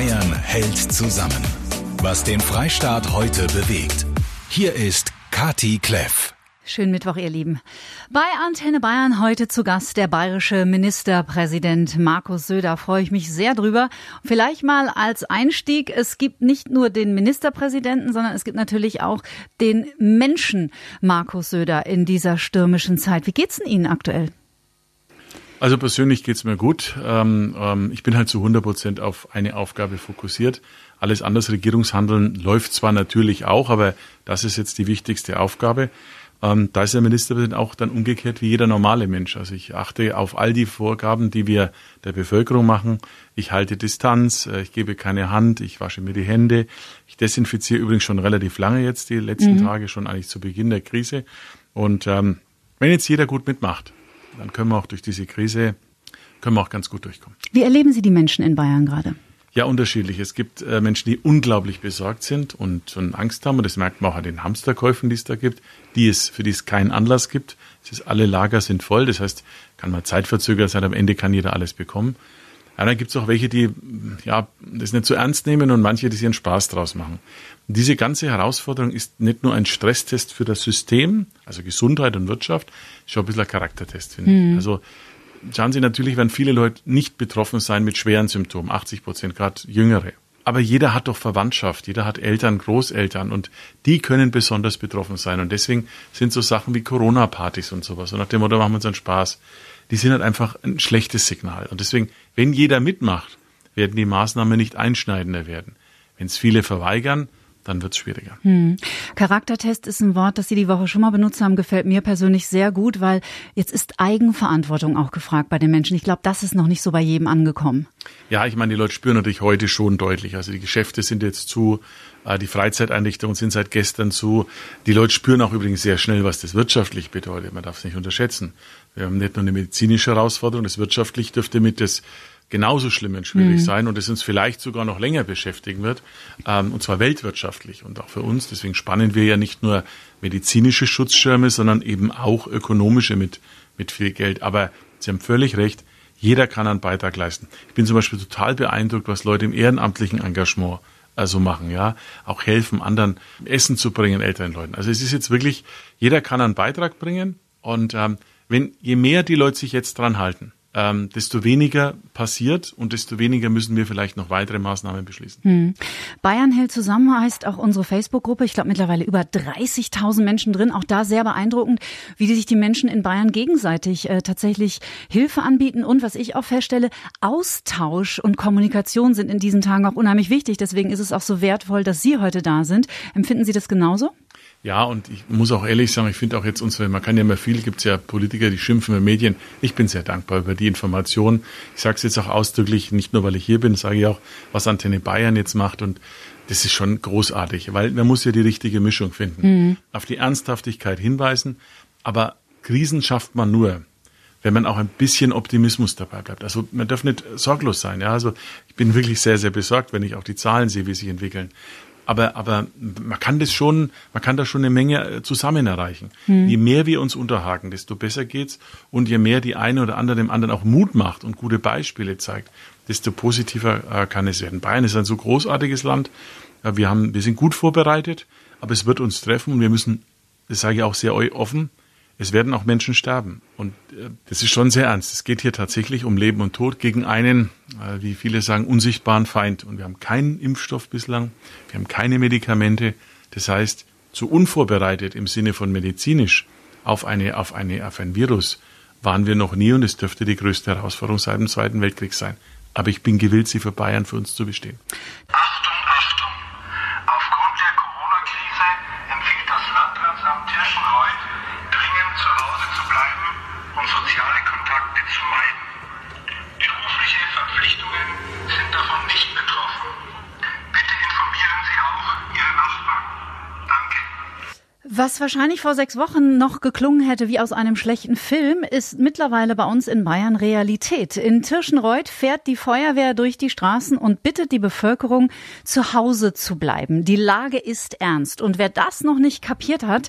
Bayern hält zusammen. Was den Freistaat heute bewegt. Hier ist Kati Kleff. Schönen Mittwoch, ihr Lieben. Bei Antenne Bayern heute zu Gast der bayerische Ministerpräsident Markus Söder. Freue ich mich sehr drüber. Vielleicht mal als Einstieg. Es gibt nicht nur den Ministerpräsidenten, sondern es gibt natürlich auch den Menschen Markus Söder in dieser stürmischen Zeit. Wie geht's denn Ihnen aktuell? Also persönlich geht's mir gut. Ähm, ähm, ich bin halt zu 100 Prozent auf eine Aufgabe fokussiert. Alles anders, Regierungshandeln läuft zwar natürlich auch, aber das ist jetzt die wichtigste Aufgabe. Ähm, da ist der Ministerpräsident auch dann umgekehrt wie jeder normale Mensch. Also ich achte auf all die Vorgaben, die wir der Bevölkerung machen. Ich halte Distanz, äh, ich gebe keine Hand, ich wasche mir die Hände. Ich desinfiziere übrigens schon relativ lange jetzt, die letzten mhm. Tage, schon eigentlich zu Beginn der Krise. Und ähm, wenn jetzt jeder gut mitmacht, dann können wir auch durch diese Krise, können wir auch ganz gut durchkommen. Wie erleben Sie die Menschen in Bayern gerade? Ja, unterschiedlich. Es gibt äh, Menschen, die unglaublich besorgt sind und, und Angst haben. Und das merkt man auch an den Hamsterkäufen, die es da gibt, die es, für die es keinen Anlass gibt. Es ist, alle Lager sind voll. Das heißt, kann man zeitverzögert sein. Am Ende kann jeder alles bekommen. Ja, dann gibt es auch welche, die ja, das nicht so ernst nehmen und manche, die sich einen Spaß draus machen. Und diese ganze Herausforderung ist nicht nur ein Stresstest für das System, also Gesundheit und Wirtschaft, ist schon ein bisschen ein Charaktertest, finde ich. Mhm. Also schauen Sie, natürlich werden viele Leute nicht betroffen sein mit schweren Symptomen, 80 Prozent, gerade Jüngere. Aber jeder hat doch Verwandtschaft, jeder hat Eltern, Großeltern und die können besonders betroffen sein. Und deswegen sind so Sachen wie Corona-Partys und sowas, und nach dem Motto machen wir uns einen Spaß, die sind halt einfach ein schlechtes Signal. Und deswegen, wenn jeder mitmacht, werden die Maßnahmen nicht einschneidender werden. Wenn es viele verweigern, dann wird es schwieriger. Hm. Charaktertest ist ein Wort, das Sie die Woche schon mal benutzt haben, gefällt mir persönlich sehr gut, weil jetzt ist Eigenverantwortung auch gefragt bei den Menschen. Ich glaube, das ist noch nicht so bei jedem angekommen. Ja, ich meine, die Leute spüren natürlich heute schon deutlich. Also die Geschäfte sind jetzt zu, die Freizeiteinrichtungen sind seit gestern zu. Die Leute spüren auch übrigens sehr schnell, was das wirtschaftlich bedeutet. Man darf es nicht unterschätzen. Wir haben nicht nur eine medizinische Herausforderung, das wirtschaftlich dürfte mit das genauso schlimm und schwierig mhm. sein und es uns vielleicht sogar noch länger beschäftigen wird, ähm, und zwar weltwirtschaftlich und auch für uns. Deswegen spannen wir ja nicht nur medizinische Schutzschirme, sondern eben auch ökonomische mit, mit viel Geld. Aber Sie haben völlig recht, jeder kann einen Beitrag leisten. Ich bin zum Beispiel total beeindruckt, was Leute im ehrenamtlichen Engagement also machen, ja, auch helfen, anderen Essen zu bringen, älteren Leuten. Also es ist jetzt wirklich, jeder kann einen Beitrag bringen und ähm, wenn je mehr die Leute sich jetzt dran halten, ähm, desto weniger passiert und desto weniger müssen wir vielleicht noch weitere Maßnahmen beschließen. Hm. Bayern hält zusammen heißt auch unsere Facebook-Gruppe. Ich glaube mittlerweile über 30.000 Menschen drin. Auch da sehr beeindruckend, wie sich die Menschen in Bayern gegenseitig äh, tatsächlich Hilfe anbieten. Und was ich auch feststelle, Austausch und Kommunikation sind in diesen Tagen auch unheimlich wichtig. Deswegen ist es auch so wertvoll, dass Sie heute da sind. Empfinden Sie das genauso? Ja, und ich muss auch ehrlich sagen, ich finde auch jetzt unsere, man kann ja immer viel, gibt es ja Politiker, die schimpfen über Medien. Ich bin sehr dankbar über die Information. Ich sage es jetzt auch ausdrücklich, nicht nur weil ich hier bin, sage ich auch, was Antenne Bayern jetzt macht und das ist schon großartig, weil man muss ja die richtige Mischung finden. Mhm. Auf die Ernsthaftigkeit hinweisen, aber Krisen schafft man nur, wenn man auch ein bisschen Optimismus dabei bleibt. Also man darf nicht sorglos sein. Ja, also ich bin wirklich sehr, sehr besorgt, wenn ich auch die Zahlen sehe, wie sie sich entwickeln aber, aber man kann das schon, man kann da schon eine Menge äh, zusammen erreichen. Hm. Je mehr wir uns unterhaken, desto besser geht's. Und je mehr die eine oder andere dem anderen auch Mut macht und gute Beispiele zeigt, desto positiver äh, kann es werden. Bayern ist ein so großartiges Land. Wir haben, wir sind gut vorbereitet, aber es wird uns treffen und wir müssen, das sage ich auch sehr offen, es werden auch Menschen sterben. Und äh, das ist schon sehr ernst. Es geht hier tatsächlich um Leben und Tod gegen einen, äh, wie viele sagen, unsichtbaren Feind. Und wir haben keinen Impfstoff bislang, wir haben keine Medikamente. Das heißt, zu unvorbereitet im Sinne von medizinisch auf, eine, auf, eine, auf ein Virus waren wir noch nie und es dürfte die größte Herausforderung seit dem Zweiten Weltkrieg sein. Aber ich bin gewillt, sie für Bayern für uns zu bestehen. Achtung, Achtung! Aufgrund der Corona-Krise empfiehlt das Landratsamt Tirschenreuth dringend zu Hause zu bleiben und soziale Kontakte zu meiden. Berufliche Verpflichtungen sind davon nicht betroffen. Bitte informieren Sie auch Ihre Nachbarn. Danke. Was wahrscheinlich vor sechs Wochen noch geklungen hätte wie aus einem schlechten Film, ist mittlerweile bei uns in Bayern Realität. In Tirschenreuth fährt die Feuerwehr durch die Straßen und bittet die Bevölkerung, zu Hause zu bleiben. Die Lage ist ernst. Und wer das noch nicht kapiert hat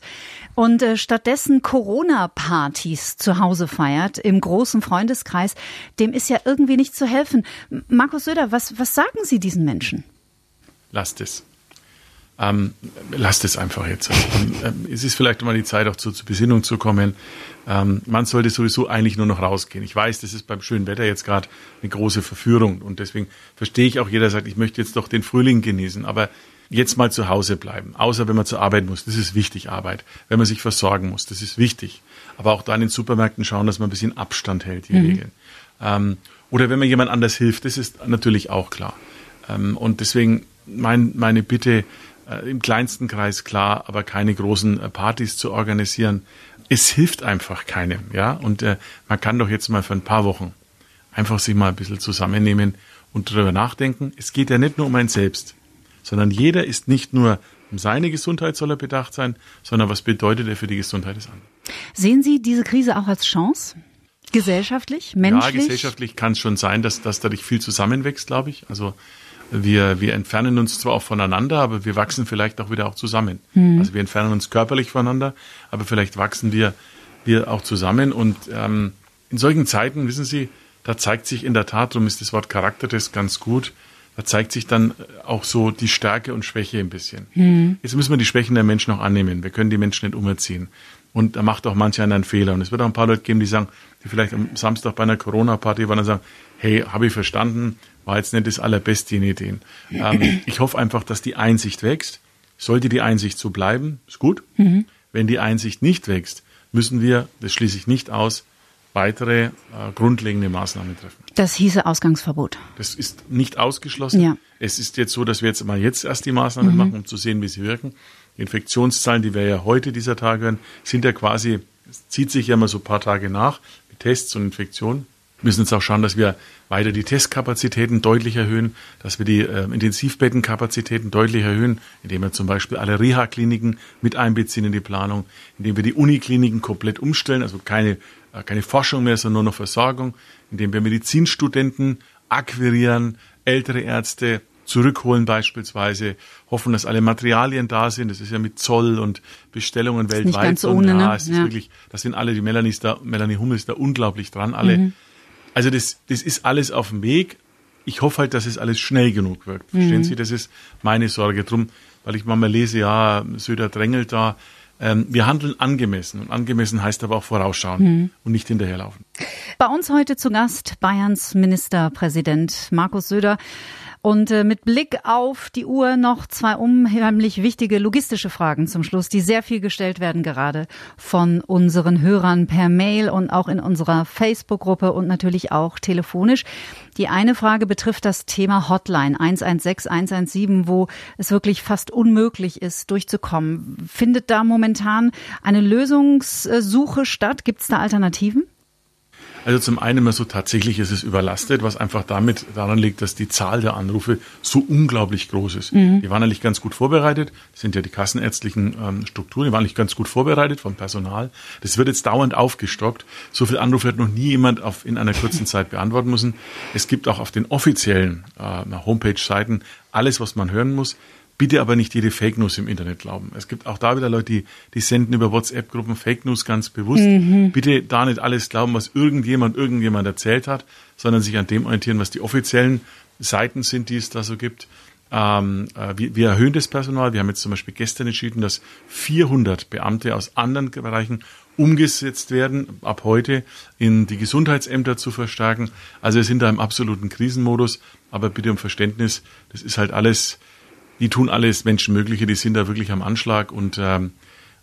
und äh, stattdessen Corona-Partys zu Hause feiert, im großen Freundeskreis, dem ist ja irgendwie nicht zu helfen. Markus Söder, was, was sagen Sie diesen Menschen? Lasst es ähm, lasst es einfach jetzt. Und, ähm, es ist vielleicht mal die Zeit, auch zu, zur Besinnung zu kommen. Ähm, man sollte sowieso eigentlich nur noch rausgehen. Ich weiß, das ist beim schönen Wetter jetzt gerade eine große Verführung und deswegen verstehe ich auch, jeder sagt, ich möchte jetzt doch den Frühling genießen, aber jetzt mal zu Hause bleiben, außer wenn man zur Arbeit muss, das ist wichtig, Arbeit. Wenn man sich versorgen muss, das ist wichtig. Aber auch da in den Supermärkten schauen, dass man ein bisschen Abstand hält, die mhm. Regeln. Ähm, oder wenn man jemand anders hilft, das ist natürlich auch klar. Ähm, und deswegen mein, meine Bitte, äh, im kleinsten Kreis klar, aber keine großen äh, Partys zu organisieren. Es hilft einfach keinem, ja. Und äh, man kann doch jetzt mal für ein paar Wochen einfach sich mal ein bisschen zusammennehmen und darüber nachdenken. Es geht ja nicht nur um ein Selbst, sondern jeder ist nicht nur um seine Gesundheit soll er bedacht sein, sondern was bedeutet er für die Gesundheit des anderen. Sehen Sie diese Krise auch als Chance? Gesellschaftlich, menschlich? Ja, gesellschaftlich kann es schon sein, dass, dass dadurch viel zusammenwächst, glaube ich. Also wir, wir entfernen uns zwar auch voneinander, aber wir wachsen vielleicht auch wieder auch zusammen. Mhm. Also wir entfernen uns körperlich voneinander, aber vielleicht wachsen wir, wir auch zusammen. Und ähm, in solchen Zeiten, wissen Sie, da zeigt sich in der Tat, darum ist das Wort Charaktertest ganz gut, da zeigt sich dann auch so die Stärke und Schwäche ein bisschen. Mhm. Jetzt müssen wir die Schwächen der Menschen auch annehmen. Wir können die Menschen nicht umerziehen. Und da macht auch mancher einen Fehler. Und es wird auch ein paar Leute geben, die sagen, die vielleicht am Samstag bei einer Corona-Party waren und sagen, hey, habe ich verstanden, war jetzt nicht das allerbeste in Ideen. Ähm, ich hoffe einfach, dass die Einsicht wächst. Sollte die Einsicht so bleiben, ist gut. Mhm. Wenn die Einsicht nicht wächst, müssen wir, das schließe ich nicht aus, weitere äh, grundlegende Maßnahmen treffen. Das hieße Ausgangsverbot. Das ist nicht ausgeschlossen. Ja. Es ist jetzt so, dass wir jetzt mal jetzt erst die Maßnahmen mhm. machen, um zu sehen, wie sie wirken. Infektionszahlen, die wir ja heute dieser Tage hören, sind ja quasi, es zieht sich ja immer so ein paar Tage nach mit Tests und Infektionen. Müssen jetzt auch schauen, dass wir weiter die Testkapazitäten deutlich erhöhen, dass wir die äh, Intensivbettenkapazitäten deutlich erhöhen, indem wir zum Beispiel alle Reha-Kliniken mit einbeziehen in die Planung, indem wir die Unikliniken komplett umstellen, also keine, äh, keine Forschung mehr, sondern nur noch Versorgung, indem wir Medizinstudenten akquirieren, ältere Ärzte zurückholen beispielsweise, hoffen, dass alle Materialien da sind. Das ist ja mit Zoll und Bestellungen weltweit. Nicht ganz ohne, und, ja, ne? es ist ja. wirklich, das sind alle, die Melanie, ist da, Melanie Hummel ist da unglaublich dran, alle. Mhm also das, das ist alles auf dem Weg. Ich hoffe halt, dass es alles schnell genug wirkt. Verstehen mhm. Sie? Das ist meine Sorge drum, weil ich manchmal lese, ja, Söder drängelt da. Ähm, wir handeln angemessen und angemessen heißt aber auch vorausschauen mhm. und nicht hinterherlaufen. Bei uns heute zu Gast Bayerns Ministerpräsident Markus Söder. Und äh, mit Blick auf die Uhr noch zwei unheimlich wichtige logistische Fragen zum Schluss, die sehr viel gestellt werden gerade von unseren Hörern per Mail und auch in unserer Facebook-Gruppe und natürlich auch telefonisch. Die eine Frage betrifft das Thema Hotline 116 117, wo es wirklich fast unmöglich ist, durchzukommen. Findet da momentan eine Lösungssuche statt? Gibt es da Alternativen? Also zum einen immer so tatsächlich ist es überlastet, was einfach damit daran liegt, dass die Zahl der Anrufe so unglaublich groß ist. Mhm. Die waren eigentlich ganz gut vorbereitet. Das sind ja die kassenärztlichen ähm, Strukturen, die waren eigentlich ganz gut vorbereitet vom Personal. Das wird jetzt dauernd aufgestockt. So viel Anrufe hat noch nie jemand auf, in einer kurzen Zeit beantworten müssen. Es gibt auch auf den offiziellen äh, Homepage-Seiten alles, was man hören muss. Bitte aber nicht jede Fake News im Internet glauben. Es gibt auch da wieder Leute, die, die senden über WhatsApp-Gruppen Fake News ganz bewusst. Mhm. Bitte da nicht alles glauben, was irgendjemand irgendjemand erzählt hat, sondern sich an dem orientieren, was die offiziellen Seiten sind, die es da so gibt. Ähm, äh, wir, wir erhöhen das Personal. Wir haben jetzt zum Beispiel gestern entschieden, dass 400 Beamte aus anderen Bereichen umgesetzt werden, ab heute in die Gesundheitsämter zu verstärken. Also wir sind da im absoluten Krisenmodus. Aber bitte um Verständnis, das ist halt alles die tun alles Menschenmögliche, die sind da wirklich am Anschlag und ähm,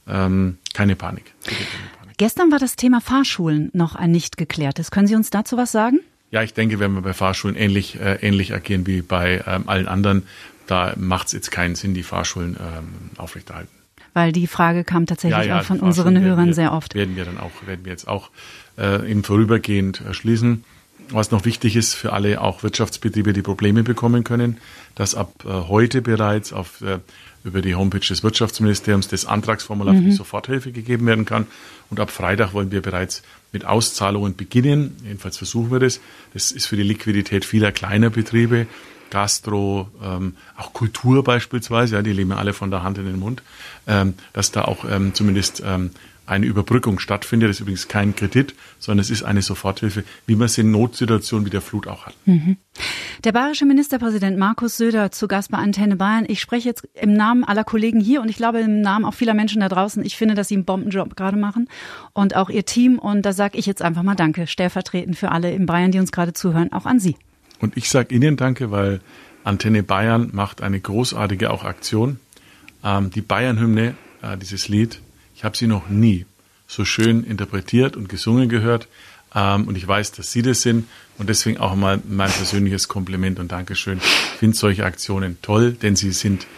ähm, keine Panik. keine Panik. Gestern war das Thema Fahrschulen noch ein nicht geklärtes. Können Sie uns dazu was sagen? Ja, ich denke, wenn wir bei Fahrschulen ähnlich, äh, ähnlich agieren wie bei ähm, allen anderen, da macht es jetzt keinen Sinn, die Fahrschulen ähm, aufrechterhalten. Weil die Frage kam tatsächlich ja, ja, auch von unseren Hörern wir, sehr oft. Werden wir dann auch, werden wir jetzt auch äh, im Vorübergehend äh, schließen. Was noch wichtig ist für alle auch Wirtschaftsbetriebe, die Probleme bekommen können, dass ab äh, heute bereits auf äh, über die Homepage des Wirtschaftsministeriums das Antragsformular mhm. für die Soforthilfe gegeben werden kann. Und ab Freitag wollen wir bereits mit Auszahlungen beginnen. Jedenfalls versuchen wir das. Das ist für die Liquidität vieler kleiner Betriebe, Gastro, ähm, auch Kultur beispielsweise, ja, die leben alle von der Hand in den Mund, ähm, dass da auch ähm, zumindest ähm, eine Überbrückung stattfindet. Das ist übrigens kein Kredit, sondern es ist eine Soforthilfe, wie man es in Notsituationen wie der Flut auch hat. Mhm. Der bayerische Ministerpräsident Markus Söder zu Gast bei Antenne Bayern. Ich spreche jetzt im Namen aller Kollegen hier und ich glaube im Namen auch vieler Menschen da draußen. Ich finde, dass sie einen Bombenjob gerade machen und auch ihr Team. Und da sage ich jetzt einfach mal Danke, stellvertretend für alle in Bayern, die uns gerade zuhören, auch an Sie. Und ich sage Ihnen Danke, weil Antenne Bayern macht eine großartige auch Aktion. Ähm, die Bayern-Hymne, äh, dieses Lied, ich habe sie noch nie so schön interpretiert und gesungen gehört. Ähm, und ich weiß, dass Sie das sind. Und deswegen auch mal mein persönliches Kompliment und Dankeschön. Ich finde solche Aktionen toll, denn sie sind,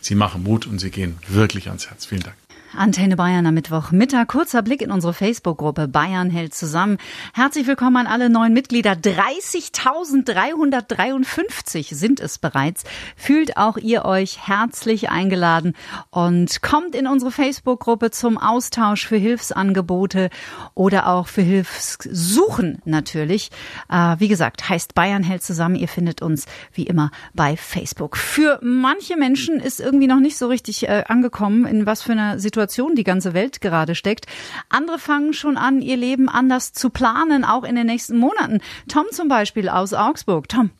sie machen Mut und sie gehen wirklich ans Herz. Vielen Dank. Antenne Bayern am Mittwochmittag. Kurzer Blick in unsere Facebook-Gruppe Bayern hält zusammen. Herzlich willkommen an alle neuen Mitglieder. 30.353 sind es bereits. Fühlt auch ihr euch herzlich eingeladen und kommt in unsere Facebook-Gruppe zum Austausch für Hilfsangebote oder auch für Hilfssuchen natürlich. Äh, wie gesagt, heißt Bayern hält zusammen. Ihr findet uns wie immer bei Facebook. Für manche Menschen ist irgendwie noch nicht so richtig äh, angekommen, in was für einer Situation Situation die ganze Welt gerade steckt. Andere fangen schon an, ihr Leben anders zu planen, auch in den nächsten Monaten. Tom zum Beispiel aus Augsburg. Tom.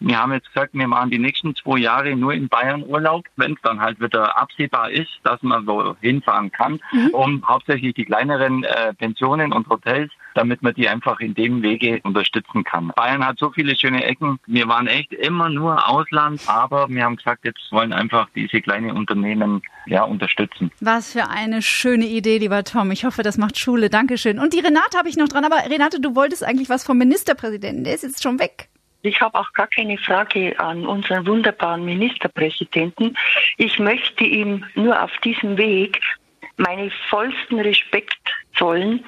Wir haben jetzt gesagt, wir machen die nächsten zwei Jahre nur in Bayern Urlaub, wenn es dann halt wieder absehbar ist, dass man so hinfahren kann, mhm. um hauptsächlich die kleineren äh, Pensionen und Hotels, damit man die einfach in dem Wege unterstützen kann. Bayern hat so viele schöne Ecken. Wir waren echt immer nur Ausland, aber wir haben gesagt, jetzt wollen einfach diese kleinen Unternehmen ja unterstützen. Was für eine schöne Idee, lieber Tom. Ich hoffe, das macht Schule. Dankeschön. Und die Renate habe ich noch dran. Aber Renate, du wolltest eigentlich was vom Ministerpräsidenten. Der ist jetzt schon weg. Ich habe auch gar keine Frage an unseren wunderbaren Ministerpräsidenten. Ich möchte ihm nur auf diesem Weg meinen vollsten Respekt zollen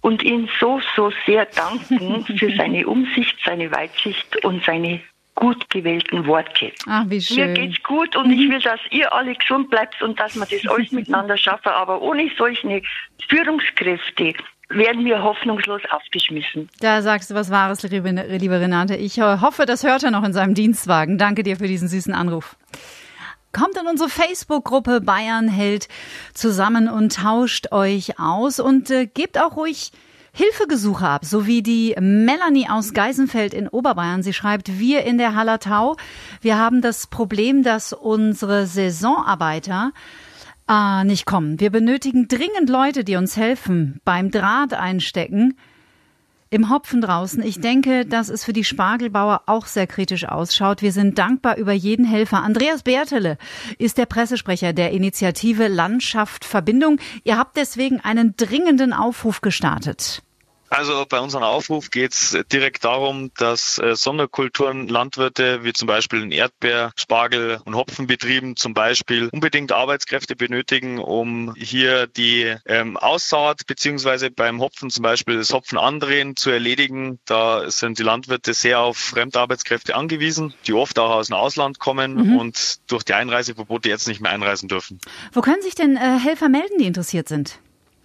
und ihm so, so sehr danken für seine Umsicht, seine Weitsicht und seine gut gewählten Worte. Ach, wie schön. Mir geht's gut und ich will, dass ihr alle gesund bleibt und dass wir das alles miteinander schaffen. Aber ohne solche Führungskräfte werden wir hoffnungslos aufgeschmissen. Da sagst du was Wahres, liebe, liebe Renate. Ich hoffe, das hört er noch in seinem Dienstwagen. Danke dir für diesen süßen Anruf. Kommt in unsere Facebook-Gruppe Bayern hält zusammen und tauscht euch aus und äh, gebt auch ruhig Hilfegesuche ab, so wie die Melanie aus Geisenfeld in Oberbayern. Sie schreibt, wir in der Hallertau, wir haben das Problem, dass unsere Saisonarbeiter Ah, nicht kommen. Wir benötigen dringend Leute, die uns helfen beim Draht einstecken. Im Hopfen draußen. Ich denke, dass es für die Spargelbauer auch sehr kritisch ausschaut. Wir sind dankbar über jeden Helfer. Andreas Bertele ist der Pressesprecher der Initiative Landschaft Verbindung. Ihr habt deswegen einen dringenden Aufruf gestartet. Also bei unserem Aufruf geht es direkt darum, dass äh, Sonderkulturen Landwirte wie zum Beispiel in Erdbeer, Spargel und Hopfenbetrieben zum Beispiel unbedingt Arbeitskräfte benötigen, um hier die ähm, Aussaat beziehungsweise beim Hopfen zum Beispiel das Hopfen andrehen zu erledigen. Da sind die Landwirte sehr auf Fremdarbeitskräfte angewiesen, die oft auch aus dem Ausland kommen mhm. und durch die Einreiseverbote jetzt nicht mehr einreisen dürfen. Wo können sich denn äh, Helfer melden, die interessiert sind?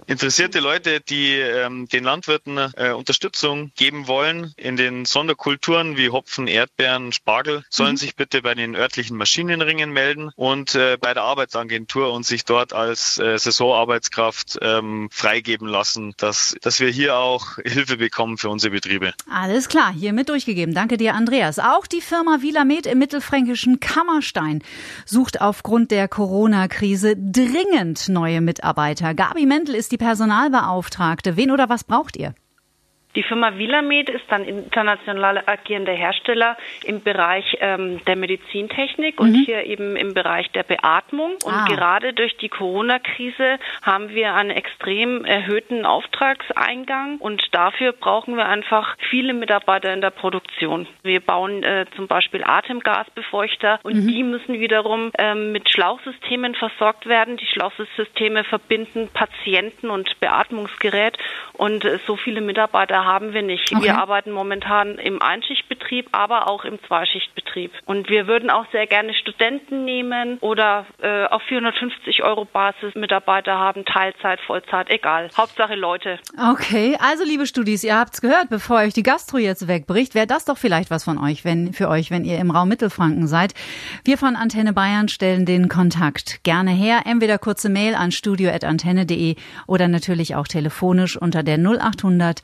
Interessierte Leute, die ähm, den Landwirten äh, Unterstützung geben wollen in den Sonderkulturen wie Hopfen, Erdbeeren, Spargel, sollen mhm. sich bitte bei den örtlichen Maschinenringen melden und äh, bei der Arbeitsagentur und sich dort als äh, Saisonarbeitskraft ähm, freigeben lassen, dass, dass wir hier auch Hilfe bekommen für unsere Betriebe. Alles klar, hiermit durchgegeben. Danke dir, Andreas. Auch die Firma Vilamed im mittelfränkischen Kammerstein sucht aufgrund der Corona-Krise dringend neue Mitarbeiter. Gabi Mendel ist die Personalbeauftragte. Wen oder was braucht ihr? Die Firma Vilamed ist dann international agierender Hersteller im Bereich ähm, der Medizintechnik mhm. und hier eben im Bereich der Beatmung. Und ah. gerade durch die Corona-Krise haben wir einen extrem erhöhten Auftragseingang und dafür brauchen wir einfach viele Mitarbeiter in der Produktion. Wir bauen äh, zum Beispiel Atemgasbefeuchter und mhm. die müssen wiederum ähm, mit Schlauchsystemen versorgt werden. Die Schlauchsysteme verbinden Patienten und Beatmungsgerät und äh, so viele Mitarbeiter mehr haben wir nicht. Okay. Wir arbeiten momentan im Einschichtbetrieb, aber auch im Zweischichtbetrieb. Und wir würden auch sehr gerne Studenten nehmen oder äh, auf 450 Euro Basis Mitarbeiter haben, Teilzeit, Vollzeit, egal. Hauptsache Leute. Okay, also liebe Studis, ihr habt's gehört, bevor euch die Gastro jetzt wegbricht, wäre das doch vielleicht was von euch, wenn für euch, wenn ihr im Raum Mittelfranken seid. Wir von Antenne Bayern stellen den Kontakt gerne her, entweder kurze Mail an studio@antenne.de oder natürlich auch telefonisch unter der 0800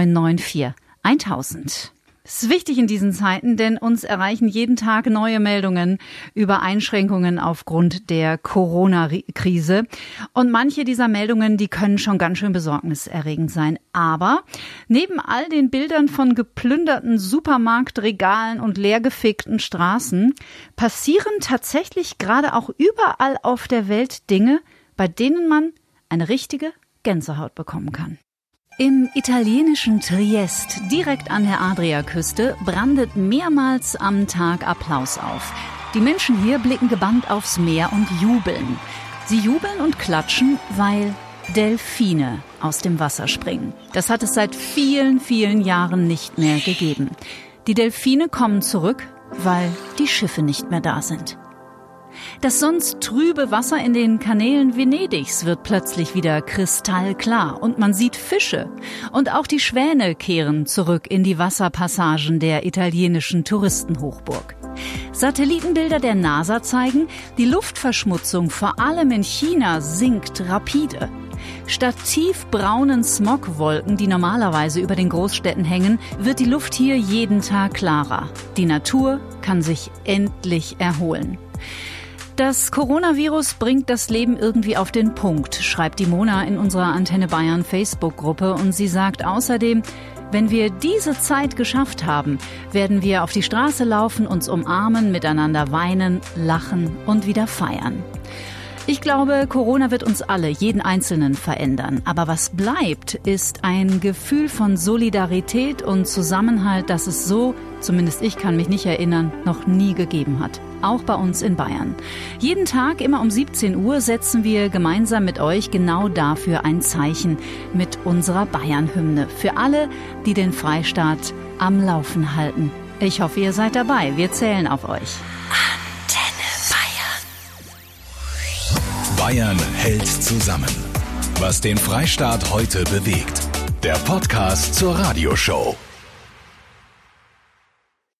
994 1000. Es ist wichtig in diesen Zeiten, denn uns erreichen jeden Tag neue Meldungen über Einschränkungen aufgrund der Corona-Krise. Und manche dieser Meldungen, die können schon ganz schön besorgniserregend sein. Aber neben all den Bildern von geplünderten Supermarktregalen und leergefickten Straßen passieren tatsächlich gerade auch überall auf der Welt Dinge, bei denen man eine richtige Gänsehaut bekommen kann. Im italienischen Triest, direkt an der Adriaküste, brandet mehrmals am Tag Applaus auf. Die Menschen hier blicken gebannt aufs Meer und jubeln. Sie jubeln und klatschen, weil Delfine aus dem Wasser springen. Das hat es seit vielen, vielen Jahren nicht mehr gegeben. Die Delfine kommen zurück, weil die Schiffe nicht mehr da sind. Das sonst trübe Wasser in den Kanälen Venedigs wird plötzlich wieder kristallklar und man sieht Fische. Und auch die Schwäne kehren zurück in die Wasserpassagen der italienischen Touristenhochburg. Satellitenbilder der NASA zeigen, die Luftverschmutzung vor allem in China sinkt rapide. Statt tiefbraunen Smogwolken, die normalerweise über den Großstädten hängen, wird die Luft hier jeden Tag klarer. Die Natur kann sich endlich erholen. Das Coronavirus bringt das Leben irgendwie auf den Punkt, schreibt die Mona in unserer Antenne Bayern Facebook-Gruppe und sie sagt außerdem, wenn wir diese Zeit geschafft haben, werden wir auf die Straße laufen, uns umarmen, miteinander weinen, lachen und wieder feiern. Ich glaube, Corona wird uns alle, jeden Einzelnen verändern. Aber was bleibt, ist ein Gefühl von Solidarität und Zusammenhalt, das es so, zumindest ich kann mich nicht erinnern, noch nie gegeben hat. Auch bei uns in Bayern. Jeden Tag, immer um 17 Uhr, setzen wir gemeinsam mit euch genau dafür ein Zeichen mit unserer Bayern-Hymne. Für alle, die den Freistaat am Laufen halten. Ich hoffe, ihr seid dabei. Wir zählen auf euch. Bayern hält zusammen. Was den Freistaat heute bewegt. Der Podcast zur Radioshow.